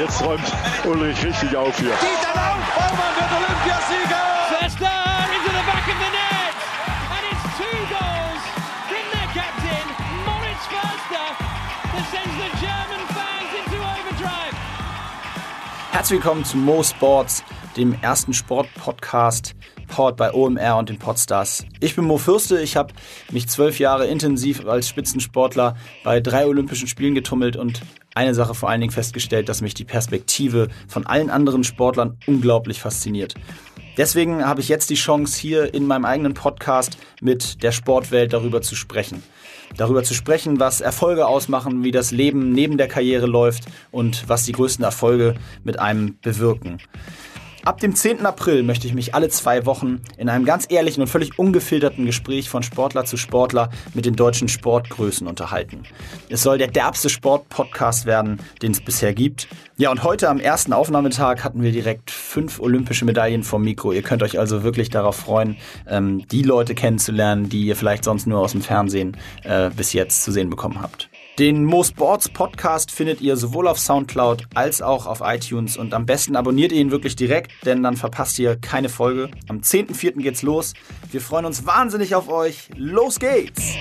jetzt räumt Ulrich richtig auf hier. Dieter Lauf, Baumann wird Olympiasieger! Förster into the back of the net! And it's two goals from their captain, Moritz Förster, that sends the German fans into overdrive. Herzlich willkommen zu Mo Sports, dem ersten Sportpodcast powered bei OMR und den Podstars. Ich bin Mo Fürste, ich habe mich zwölf Jahre intensiv als Spitzensportler bei drei Olympischen Spielen getummelt und eine Sache vor allen Dingen festgestellt, dass mich die Perspektive von allen anderen Sportlern unglaublich fasziniert. Deswegen habe ich jetzt die Chance, hier in meinem eigenen Podcast mit der Sportwelt darüber zu sprechen. Darüber zu sprechen, was Erfolge ausmachen, wie das Leben neben der Karriere läuft und was die größten Erfolge mit einem bewirken. Ab dem 10. April möchte ich mich alle zwei Wochen in einem ganz ehrlichen und völlig ungefilterten Gespräch von Sportler zu Sportler mit den deutschen Sportgrößen unterhalten. Es soll der derbste Sport-Podcast werden, den es bisher gibt. Ja, und heute am ersten Aufnahmetag hatten wir direkt fünf olympische Medaillen vom Mikro. Ihr könnt euch also wirklich darauf freuen, ähm, die Leute kennenzulernen, die ihr vielleicht sonst nur aus dem Fernsehen äh, bis jetzt zu sehen bekommen habt. Den Mo Sports Podcast findet ihr sowohl auf Soundcloud als auch auf iTunes und am besten abonniert ihr ihn wirklich direkt, denn dann verpasst ihr keine Folge. Am 10.04. geht's los. Wir freuen uns wahnsinnig auf euch. Los geht's!